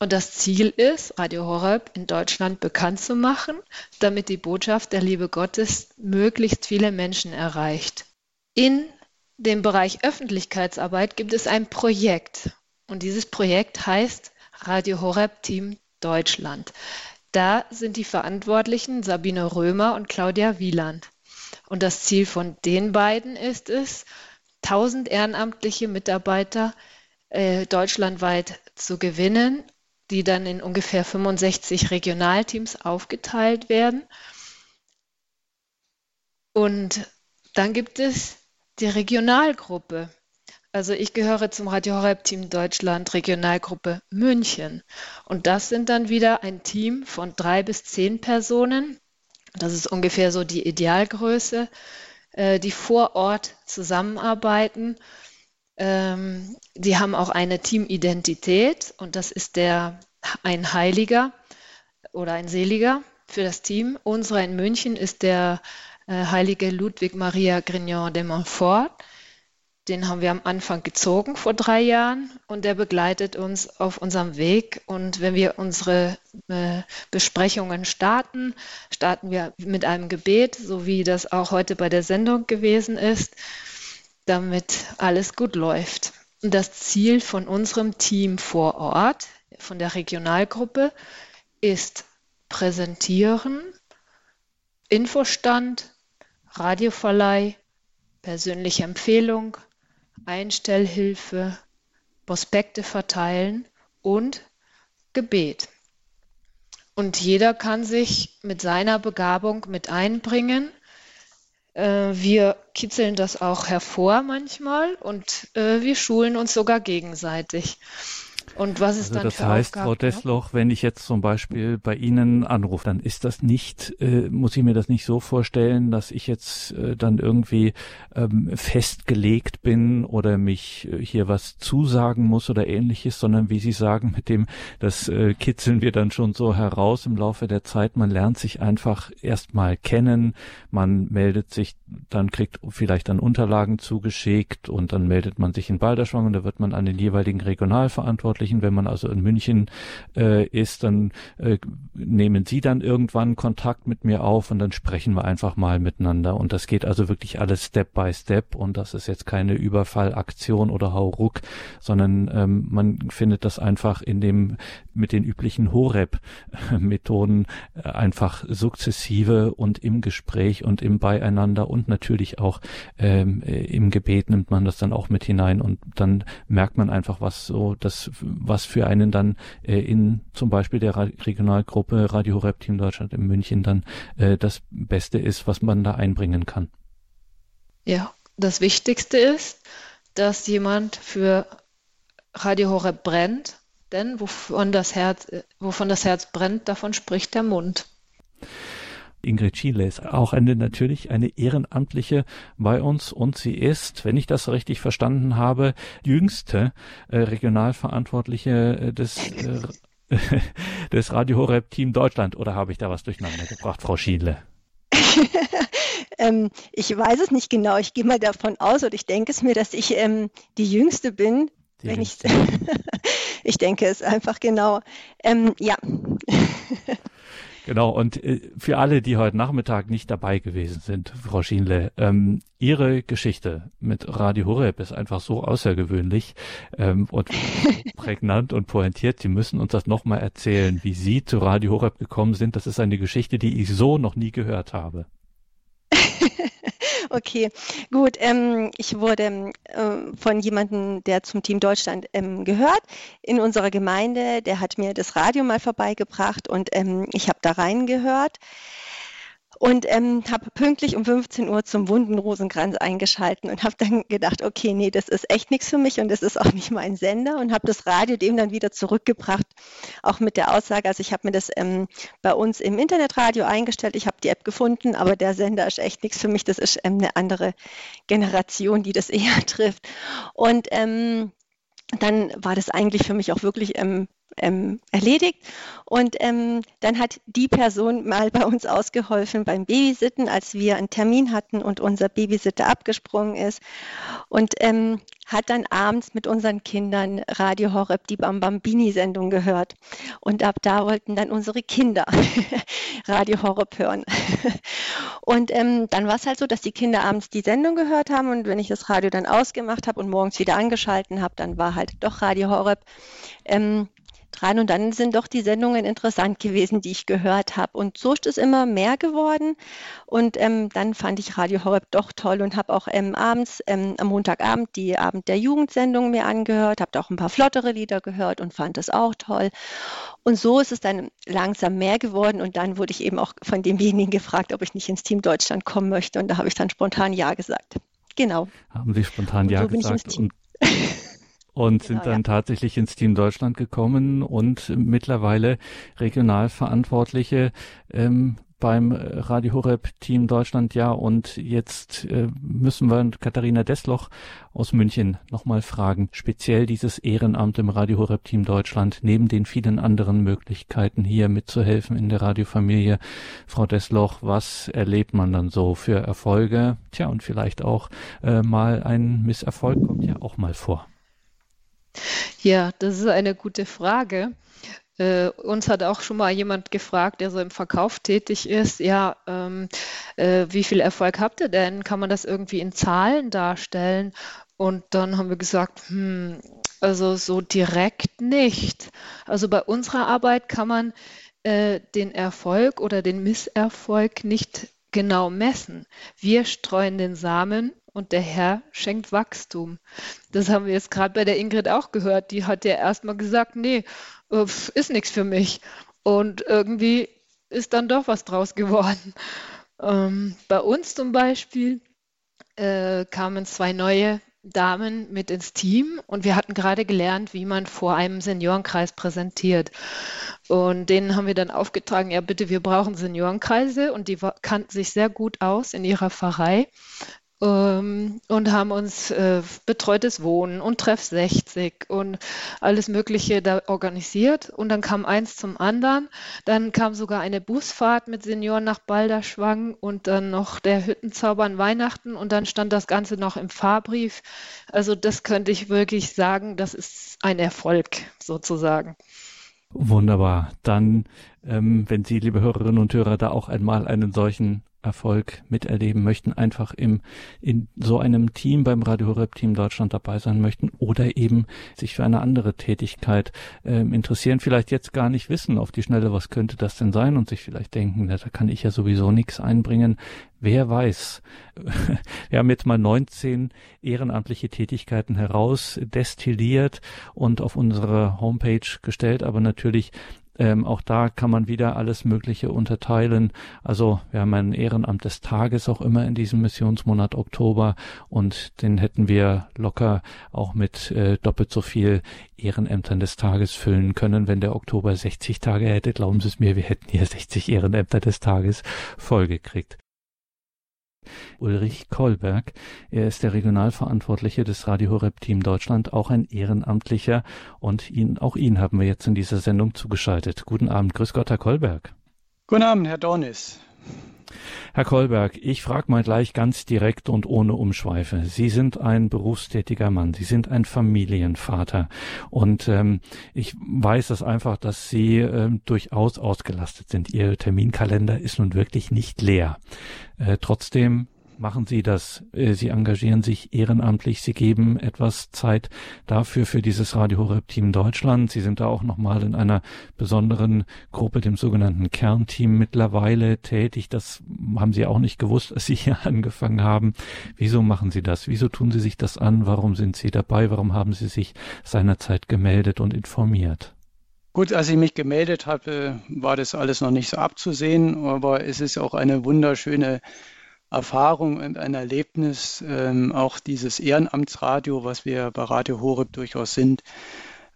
C: Und das Ziel ist, Radio Horeb in Deutschland bekannt zu machen, damit die Botschaft der Liebe Gottes möglichst viele Menschen erreicht. In dem Bereich Öffentlichkeitsarbeit gibt es ein Projekt und dieses Projekt heißt Radio Horeb Team Deutschland. Da sind die Verantwortlichen Sabine Römer und Claudia Wieland. Und das Ziel von den beiden ist es, 1000 ehrenamtliche Mitarbeiter äh, deutschlandweit zu gewinnen, die dann in ungefähr 65 Regionalteams aufgeteilt werden. Und dann gibt es die Regionalgruppe. Also ich gehöre zum Radio Horeb Team Deutschland Regionalgruppe München. Und das sind dann wieder ein Team von drei bis zehn Personen. Das ist ungefähr so die Idealgröße, äh, die vor Ort zusammenarbeiten. Ähm, die haben auch eine Teamidentität und das ist der ein Heiliger oder ein Seliger für das Team. Unsere in München ist der äh, heilige Ludwig Maria Grignon de Montfort. Den haben wir am Anfang gezogen vor drei Jahren und der begleitet uns auf unserem Weg. Und wenn wir unsere äh, Besprechungen starten, starten wir mit einem Gebet, so wie das auch heute bei der Sendung gewesen ist, damit alles gut läuft. Das Ziel von unserem Team vor Ort, von der Regionalgruppe, ist Präsentieren, Infostand, Radioverleih, persönliche Empfehlung, Einstellhilfe, Prospekte verteilen und Gebet. Und jeder kann sich mit seiner Begabung mit einbringen. Äh, wir kitzeln das auch hervor manchmal und äh, wir schulen uns sogar gegenseitig. Und was ist also dann
A: das
C: für
A: heißt,
C: Aufgaben,
A: Frau Desloch, wenn ich jetzt zum Beispiel bei Ihnen anrufe, dann ist das nicht, äh, muss ich mir das nicht so vorstellen, dass ich jetzt äh, dann irgendwie ähm, festgelegt bin oder mich äh, hier was zusagen muss oder ähnliches, sondern wie Sie sagen, mit dem, das äh, kitzeln wir dann schon so heraus im Laufe der Zeit. Man lernt sich einfach erstmal kennen, man meldet sich, dann kriegt vielleicht dann Unterlagen zugeschickt und dann meldet man sich in Balderschwang und da wird man an den jeweiligen Regionalverantwortlichen Jugendlichen. Wenn man also in München äh, ist, dann äh, nehmen sie dann irgendwann Kontakt mit mir auf und dann sprechen wir einfach mal miteinander. Und das geht also wirklich alles Step by Step und das ist jetzt keine Überfallaktion oder Hauruck, sondern ähm, man findet das einfach in dem mit den üblichen Horeb-Methoden äh, einfach sukzessive und im Gespräch und im Beieinander und natürlich auch ähm, äh, im Gebet nimmt man das dann auch mit hinein und dann merkt man einfach, was so das was für einen dann äh, in zum Beispiel der Regionalgruppe Radio Horeb Team Deutschland in München dann äh, das Beste ist, was man da einbringen kann.
C: Ja, das Wichtigste ist, dass jemand für Radio Horeb brennt, denn wovon das Herz, äh, wovon das Herz brennt, davon spricht der Mund.
A: Ingrid Schiele ist auch eine, natürlich eine Ehrenamtliche bei uns und sie ist, wenn ich das richtig verstanden habe, jüngste äh, Regionalverantwortliche äh, des äh, des Radio Horeb Team Deutschland oder habe ich da was durcheinander gebracht, Frau Schiele?
D: ähm, ich weiß es nicht genau. Ich gehe mal davon aus und ich denke es mir, dass ich ähm, die Jüngste bin. Die wenn ich, ich denke es einfach genau. Ähm, ja.
A: Genau, und äh, für alle, die heute Nachmittag nicht dabei gewesen sind, Frau Schienle, ähm, Ihre Geschichte mit Radio Horeb ist einfach so außergewöhnlich ähm, und prägnant und pointiert. Sie müssen uns das nochmal erzählen, wie Sie zu Radio Horeb gekommen sind. Das ist eine Geschichte, die ich so noch nie gehört habe.
D: Okay, gut. Ähm, ich wurde äh, von jemandem, der zum Team Deutschland ähm, gehört, in unserer Gemeinde, der hat mir das Radio mal vorbeigebracht und ähm, ich habe da reingehört und ähm, habe pünktlich um 15 Uhr zum wunden Rosenkranz eingeschalten und habe dann gedacht, okay, nee, das ist echt nichts für mich und das ist auch nicht mein Sender und habe das Radio dem dann wieder zurückgebracht, auch mit der Aussage, also ich habe mir das ähm, bei uns im Internetradio eingestellt, ich habe die App gefunden, aber der Sender ist echt nichts für mich, das ist ähm, eine andere Generation, die das eher trifft. Und ähm, dann war das eigentlich für mich auch wirklich ähm, ähm, erledigt. Und ähm, dann hat die Person mal bei uns ausgeholfen beim Babysitten, als wir einen Termin hatten und unser Babysitter abgesprungen ist. Und ähm, hat dann abends mit unseren Kindern Radio Horeb die Bambambini-Sendung gehört. Und ab da wollten dann unsere Kinder Radio Horeb hören. Und ähm, dann war es halt so, dass die Kinder abends die Sendung gehört haben und wenn ich das Radio dann ausgemacht habe und morgens wieder angeschalten habe, dann war halt doch Radio Horeb. Ähm, dran. Und dann sind doch die Sendungen interessant gewesen, die ich gehört habe. Und so ist es immer mehr geworden. Und ähm, dann fand ich Radio Horeb doch toll und habe auch ähm, abends, ähm, am Montagabend, die Abend der Jugendsendung mir angehört, habe auch ein paar flottere Lieder gehört und fand das auch toll. Und so ist es dann langsam mehr geworden. Und dann wurde ich eben auch von demjenigen gefragt, ob ich nicht ins Team Deutschland kommen möchte. Und da habe ich dann spontan Ja gesagt. Genau.
A: Haben Sie spontan Ja so gesagt? Und und sind genau, dann ja. tatsächlich ins Team Deutschland gekommen und mittlerweile Regionalverantwortliche ähm, beim Radio Horeb Team Deutschland, ja. Und jetzt äh, müssen wir Katharina Desloch aus München nochmal fragen, speziell dieses Ehrenamt im Radio Horeb Team Deutschland, neben den vielen anderen Möglichkeiten hier mitzuhelfen in der Radiofamilie. Frau Desloch, was erlebt man dann so für Erfolge? Tja, und vielleicht auch äh, mal ein Misserfolg kommt ja auch mal vor.
C: Ja, das ist eine gute Frage. Äh, uns hat auch schon mal jemand gefragt, der so im Verkauf tätig ist, ja, ähm, äh, wie viel Erfolg habt ihr denn? Kann man das irgendwie in Zahlen darstellen? Und dann haben wir gesagt, hm, also so direkt nicht. Also bei unserer Arbeit kann man äh, den Erfolg oder den Misserfolg nicht genau messen. Wir streuen den Samen und der Herr schenkt Wachstum. Das haben wir jetzt gerade bei der Ingrid auch gehört. Die hat ja erstmal gesagt, nee, äh, ist nichts für mich. Und irgendwie ist dann doch was draus geworden. Ähm, bei uns zum Beispiel äh, kamen zwei neue Damen mit ins Team und wir hatten gerade gelernt, wie man vor einem Seniorenkreis präsentiert. Und denen haben wir dann aufgetragen, ja bitte, wir brauchen Seniorenkreise und die kannten sich sehr gut aus in ihrer Pfarrei ähm, und haben uns äh, betreutes Wohnen und Treff 60 und alles Mögliche da organisiert. Und dann kam eins zum anderen. Dann kam sogar eine Busfahrt mit Senioren nach Balderschwang und dann noch der Hüttenzauber an Weihnachten und dann stand das Ganze noch im Fahrbrief. Also das könnte ich wirklich sagen, das ist ein Erfolg sozusagen.
A: Wunderbar. Dann, ähm, wenn Sie, liebe Hörerinnen und Hörer, da auch einmal einen solchen Erfolg miterleben möchten, einfach im, in so einem Team beim Radio Horeb Team Deutschland dabei sein möchten oder eben sich für eine andere Tätigkeit äh, interessieren, vielleicht jetzt gar nicht wissen auf die Schnelle, was könnte das denn sein und sich vielleicht denken, na, da kann ich ja sowieso nichts einbringen. Wer weiß. Wir haben jetzt mal 19 ehrenamtliche Tätigkeiten heraus destilliert und auf unsere Homepage gestellt, aber natürlich ähm, auch da kann man wieder alles Mögliche unterteilen. Also wir haben ein Ehrenamt des Tages auch immer in diesem Missionsmonat Oktober und den hätten wir locker auch mit äh, doppelt so viel Ehrenämtern des Tages füllen können. Wenn der Oktober 60 Tage hätte, glauben Sie es mir, wir hätten hier 60 Ehrenämter des Tages vollgekriegt. Ulrich Kolberg. Er ist der Regionalverantwortliche des Radio Horeb Team Deutschland, auch ein Ehrenamtlicher. Und ihn, auch ihn haben wir jetzt in dieser Sendung zugeschaltet. Guten Abend, grüß Gott, Herr Kolberg.
E: Guten Abend, Herr Dornis.
A: Herr Kolberg, ich frage mal gleich ganz direkt und ohne Umschweife. Sie sind ein berufstätiger Mann, Sie sind ein Familienvater und ähm, ich weiß es einfach, dass Sie ähm, durchaus ausgelastet sind. Ihr Terminkalender ist nun wirklich nicht leer. Äh, trotzdem machen Sie das. Äh, Sie engagieren sich ehrenamtlich. Sie geben etwas Zeit dafür für dieses Radio Horeb Team Deutschland. Sie sind da auch nochmal in einer besonderen Gruppe, dem sogenannten Kernteam mittlerweile tätig. Das haben Sie auch nicht gewusst, als Sie hier angefangen haben. Wieso machen Sie das? Wieso tun Sie sich das an? Warum sind Sie dabei? Warum haben Sie sich seinerzeit gemeldet und informiert?
E: Gut, als ich mich gemeldet habe, war das alles noch nicht so abzusehen, aber es ist auch eine wunderschöne Erfahrung und ein Erlebnis, ähm, auch dieses Ehrenamtsradio, was wir bei Radio Horeb durchaus sind,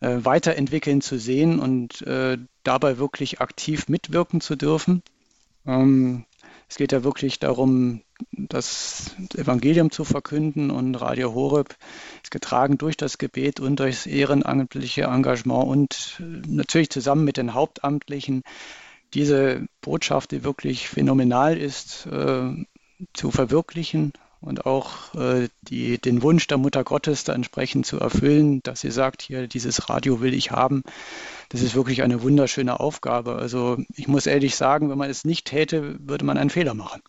E: äh, weiterentwickeln zu sehen und äh, dabei wirklich aktiv mitwirken zu dürfen. Ähm, es geht ja wirklich darum, das Evangelium zu verkünden und Radio Horeb ist getragen durch das Gebet und durchs ehrenamtliche Engagement und äh, natürlich zusammen mit den Hauptamtlichen diese Botschaft, die wirklich phänomenal ist, äh, zu verwirklichen und auch äh, die, den Wunsch der Mutter Gottes da entsprechend zu erfüllen, dass sie sagt, hier dieses Radio will ich haben. Das ist wirklich eine wunderschöne Aufgabe. Also ich muss ehrlich sagen, wenn man es nicht täte, würde man einen Fehler machen.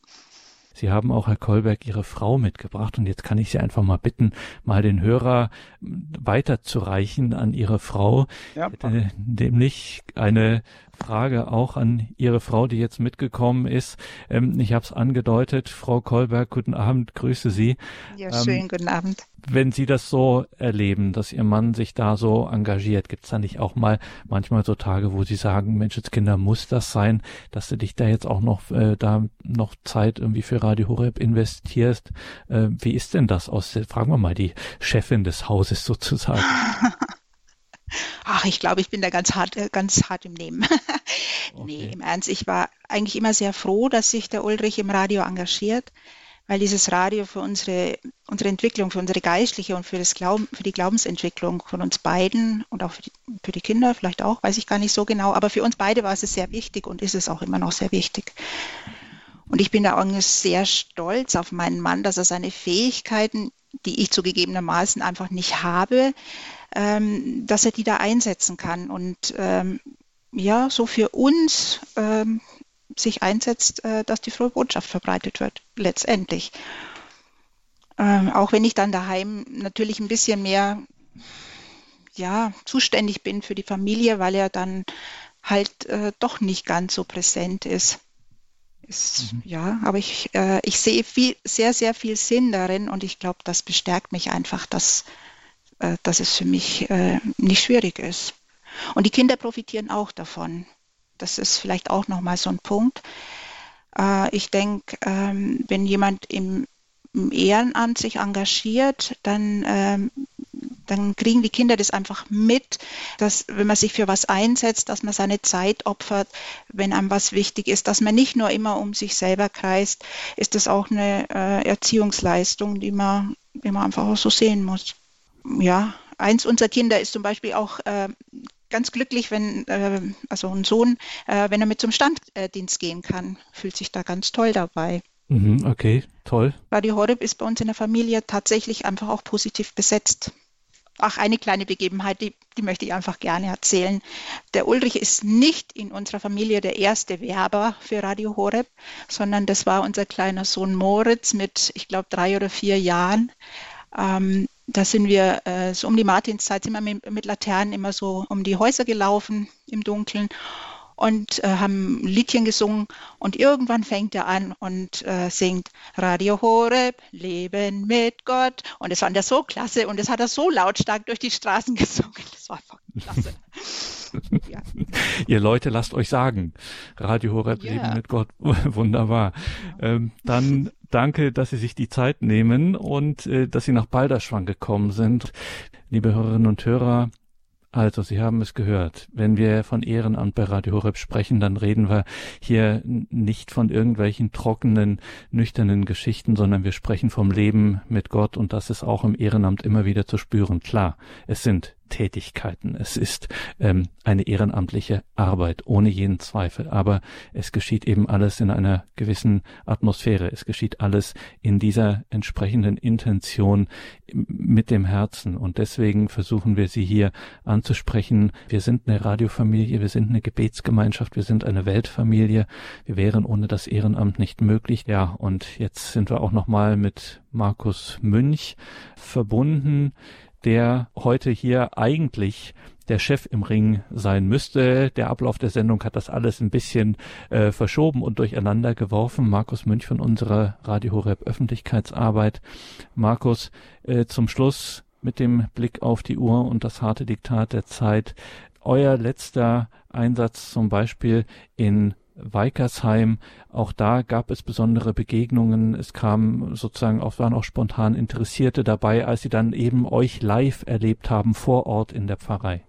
A: Sie haben auch, Herr Kolberg, Ihre Frau mitgebracht und jetzt kann ich Sie einfach mal bitten, mal den Hörer weiterzureichen an Ihre Frau, ja, äh, nämlich eine Frage auch an Ihre Frau, die jetzt mitgekommen ist. Ähm, ich habe es angedeutet. Frau Kolberg, guten Abend, grüße Sie.
F: Ja, ähm, schönen guten Abend.
A: Wenn Sie das so erleben, dass Ihr Mann sich da so engagiert, gibt es da nicht auch mal manchmal so Tage, wo Sie sagen, Mensch, jetzt Kinder, muss das sein, dass du dich da jetzt auch noch äh, da noch Zeit irgendwie für Radio Horeb investierst? Äh, wie ist denn das aus? Fragen wir mal die Chefin des Hauses sozusagen.
F: Ach, ich glaube, ich bin da ganz hart, äh, ganz hart im Nehmen. okay. Nee, im Ernst, ich war eigentlich immer sehr froh, dass sich der Ulrich im Radio engagiert, weil dieses Radio für unsere, unsere Entwicklung, für unsere geistliche und für, das Glauben, für die Glaubensentwicklung von uns beiden und auch für die, für die Kinder vielleicht auch, weiß ich gar nicht so genau, aber für uns beide war es sehr wichtig und ist es auch immer noch sehr wichtig. Und ich bin da auch sehr stolz auf meinen Mann, dass er seine Fähigkeiten, die ich zugegebenermaßen einfach nicht habe, ähm, dass er die da einsetzen kann und ähm, ja, so für uns ähm, sich einsetzt, äh, dass die frohe Botschaft verbreitet wird, letztendlich. Ähm, auch wenn ich dann daheim natürlich ein bisschen mehr ja, zuständig bin für die Familie, weil er dann halt äh, doch nicht ganz so präsent ist. ist mhm. Ja, aber ich, äh, ich sehe viel, sehr, sehr viel Sinn darin und ich glaube, das bestärkt mich einfach, dass, dass es für mich äh, nicht schwierig ist. Und die Kinder profitieren auch davon. Das ist vielleicht auch nochmal so ein Punkt. Äh, ich denke, ähm, wenn jemand im, Ehrenamt sich engagiert, dann, ähm, dann kriegen die Kinder das einfach mit, dass wenn man sich für was einsetzt, dass man seine Zeit opfert, wenn einem was wichtig ist, dass man nicht nur immer um sich selber kreist, ist das auch eine äh, Erziehungsleistung, die man, die man einfach auch so sehen muss. Ja, eins unserer Kinder ist zum Beispiel auch äh, ganz glücklich, wenn, äh, also ein Sohn, äh, wenn er mit zum Standdienst gehen kann, fühlt sich da ganz toll dabei.
A: Mhm, okay, toll.
F: Radio Horeb ist bei uns in der Familie tatsächlich einfach auch positiv besetzt. Ach, eine kleine Begebenheit, die, die möchte ich einfach gerne erzählen. Der Ulrich ist nicht in unserer Familie der erste Werber für Radio Horeb, sondern das war unser kleiner Sohn Moritz mit, ich glaube, drei oder vier Jahren. Ähm, da sind wir äh, so um die Martinszeit, sind wir mit, mit, Laternen immer so um die Häuser gelaufen im Dunkeln und äh, haben Liedchen gesungen und irgendwann fängt er an und äh, singt Radio Horeb, Leben mit Gott und das fand er so klasse und das hat er so lautstark durch die Straßen gesungen. Das war einfach klasse.
A: ja. Ihr Leute, lasst euch sagen, Radio Horeb, yeah. Leben mit Gott, wunderbar. Ähm, dann danke, dass Sie sich die Zeit nehmen und äh, dass Sie nach Balderschwang gekommen sind. Liebe Hörerinnen und Hörer, also, Sie haben es gehört. Wenn wir von Ehrenamt bei Radio Horeb sprechen, dann reden wir hier nicht von irgendwelchen trockenen, nüchternen Geschichten, sondern wir sprechen vom Leben mit Gott und das ist auch im Ehrenamt immer wieder zu spüren. Klar, es sind Tätigkeiten. Es ist ähm, eine ehrenamtliche Arbeit, ohne jeden Zweifel. Aber es geschieht eben alles in einer gewissen Atmosphäre. Es geschieht alles in dieser entsprechenden Intention mit dem Herzen. Und deswegen versuchen wir Sie hier anzusprechen. Wir sind eine Radiofamilie, wir sind eine Gebetsgemeinschaft, wir sind eine Weltfamilie. Wir wären ohne das Ehrenamt nicht möglich. Ja, und jetzt sind wir auch nochmal mit Markus Münch verbunden der heute hier eigentlich der Chef im Ring sein müsste. Der Ablauf der Sendung hat das alles ein bisschen äh, verschoben und durcheinander geworfen. Markus Münch von unserer Radio Horeb Öffentlichkeitsarbeit. Markus, äh, zum Schluss mit dem Blick auf die Uhr und das harte Diktat der Zeit. Euer letzter Einsatz zum Beispiel in Weikersheim. Auch da gab es besondere Begegnungen. Es kamen sozusagen auch, waren auch spontan Interessierte dabei, als sie dann eben euch live erlebt haben vor Ort in der Pfarrei.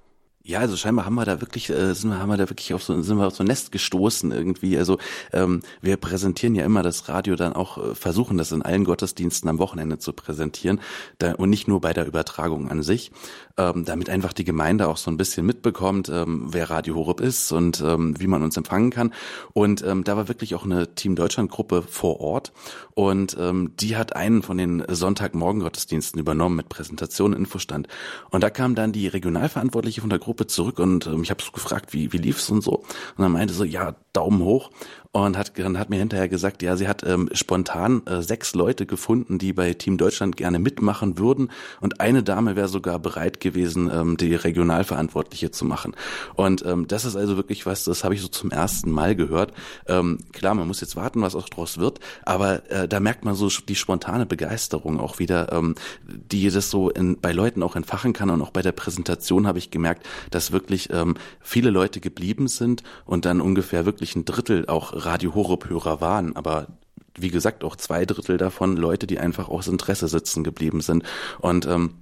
B: Ja, also scheinbar haben wir da wirklich, äh, sind wir, haben wir da wirklich auf so, sind wir auf so ein Nest gestoßen irgendwie. Also ähm, wir präsentieren ja immer das Radio dann auch, äh, versuchen das in allen Gottesdiensten am Wochenende zu präsentieren da, und nicht nur bei der Übertragung an sich, ähm, damit einfach die Gemeinde auch so ein bisschen mitbekommt, ähm, wer Radio Horeb ist und ähm, wie man uns empfangen kann. Und ähm, da war wirklich auch eine Team Deutschland Gruppe vor Ort und ähm, die hat einen von den Sonntagmorgen Gottesdiensten übernommen mit Präsentation, Infostand. Und da kam dann die Regionalverantwortliche von der Gruppe Gruppe zurück und ähm, ich habe so gefragt, wie, wie lief's und so. Und dann meinte so, ja, Daumen hoch und hat, dann hat mir hinterher gesagt, ja, sie hat ähm, spontan äh, sechs Leute gefunden, die bei Team Deutschland gerne mitmachen würden und eine Dame wäre sogar bereit gewesen, ähm, die Regionalverantwortliche zu machen. Und ähm, das ist also wirklich was, das habe ich so zum ersten Mal gehört. Ähm, klar, man muss jetzt warten, was auch draus wird, aber äh, da merkt man so die spontane Begeisterung auch wieder, ähm, die das so in, bei Leuten auch entfachen kann und auch bei der Präsentation habe ich gemerkt, dass wirklich ähm, viele Leute geblieben sind und dann ungefähr wirklich ein Drittel auch Radio Horeb-Hörer waren, aber wie gesagt auch zwei Drittel davon Leute, die einfach aus Interesse sitzen geblieben sind. Und ähm,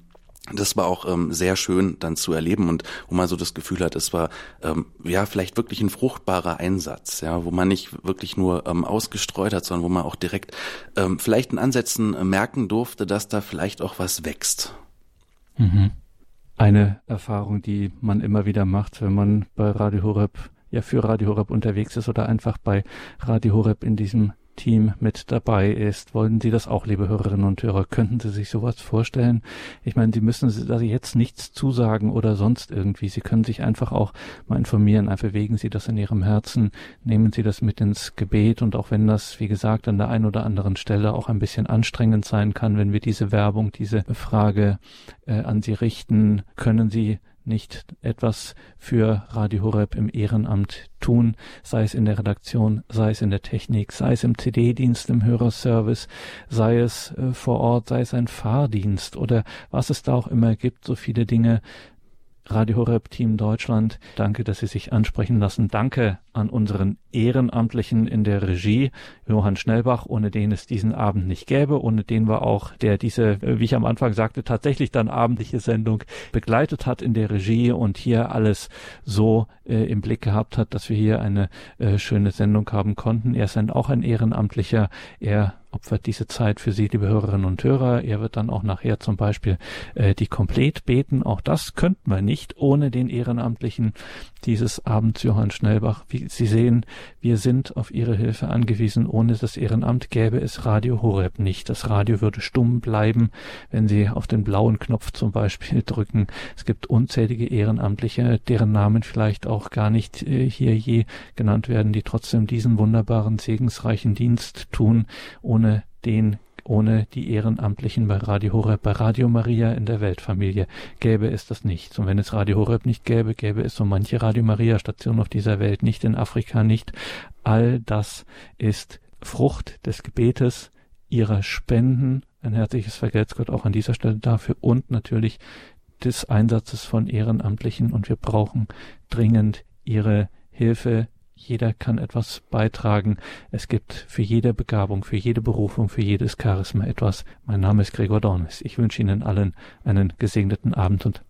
B: das war auch ähm, sehr schön dann zu erleben und wo man so das Gefühl hat, es war ähm, ja vielleicht wirklich ein fruchtbarer Einsatz, ja, wo man nicht wirklich nur ähm, ausgestreut hat, sondern wo man auch direkt ähm, vielleicht in Ansätzen äh, merken durfte, dass da vielleicht auch was wächst.
A: Mhm. Eine Erfahrung, die man immer wieder macht, wenn man bei Radio Horeb ja für Radio Horeb unterwegs ist oder einfach bei Radio Horeb in diesem Team mit dabei ist. Wollen Sie das auch, liebe Hörerinnen und Hörer? Könnten Sie sich sowas vorstellen? Ich meine, Sie müssen da jetzt nichts zusagen oder sonst irgendwie. Sie können sich einfach auch mal informieren. Einfach bewegen Sie das in Ihrem Herzen. Nehmen Sie das mit ins Gebet. Und auch wenn das, wie gesagt, an der einen oder anderen Stelle auch ein bisschen anstrengend sein kann, wenn wir diese Werbung, diese Frage äh, an Sie richten, können Sie nicht etwas für Radio Horeb im Ehrenamt tun, sei es in der Redaktion, sei es in der Technik, sei es im CD-Dienst, im Hörerservice, sei es äh, vor Ort, sei es ein Fahrdienst oder was es da auch immer gibt, so viele Dinge, Radio Horeb Team Deutschland. Danke, dass Sie sich ansprechen lassen. Danke an unseren Ehrenamtlichen in der Regie, Johann Schnellbach, ohne den es diesen Abend nicht gäbe, ohne den war auch, der diese, wie ich am Anfang sagte, tatsächlich dann abendliche Sendung begleitet hat in der Regie und hier alles so äh, im Blick gehabt hat, dass wir hier eine äh, schöne Sendung haben konnten. Er ist ein, auch ein Ehrenamtlicher. Er opfert diese Zeit für Sie, liebe Hörerinnen und Hörer. Er wird dann auch nachher zum Beispiel äh, die Komplett beten. Auch das könnten wir nicht ohne den Ehrenamtlichen dieses Abends, Johann Schnellbach. Wie Sie sehen, wir sind auf Ihre Hilfe angewiesen. Ohne das Ehrenamt gäbe es Radio Horeb nicht. Das Radio würde stumm bleiben, wenn Sie auf den blauen Knopf zum Beispiel drücken. Es gibt unzählige Ehrenamtliche, deren Namen vielleicht auch gar nicht äh, hier je genannt werden, die trotzdem diesen wunderbaren, segensreichen Dienst tun, ohne den ohne die Ehrenamtlichen bei Radio Horeb, bei Radio Maria in der Weltfamilie gäbe es das nicht. Und wenn es Radio Horeb nicht gäbe, gäbe es so manche Radio Maria Station auf dieser Welt nicht, in Afrika nicht. All das ist Frucht des Gebetes, ihrer Spenden. Ein herzliches Vergelt's Gott auch an dieser Stelle dafür und natürlich des Einsatzes von Ehrenamtlichen. Und wir brauchen dringend ihre Hilfe, jeder kann etwas beitragen. Es gibt für jede Begabung, für jede Berufung, für jedes Charisma etwas. Mein Name ist Gregor Dornis. Ich wünsche Ihnen allen einen gesegneten Abend und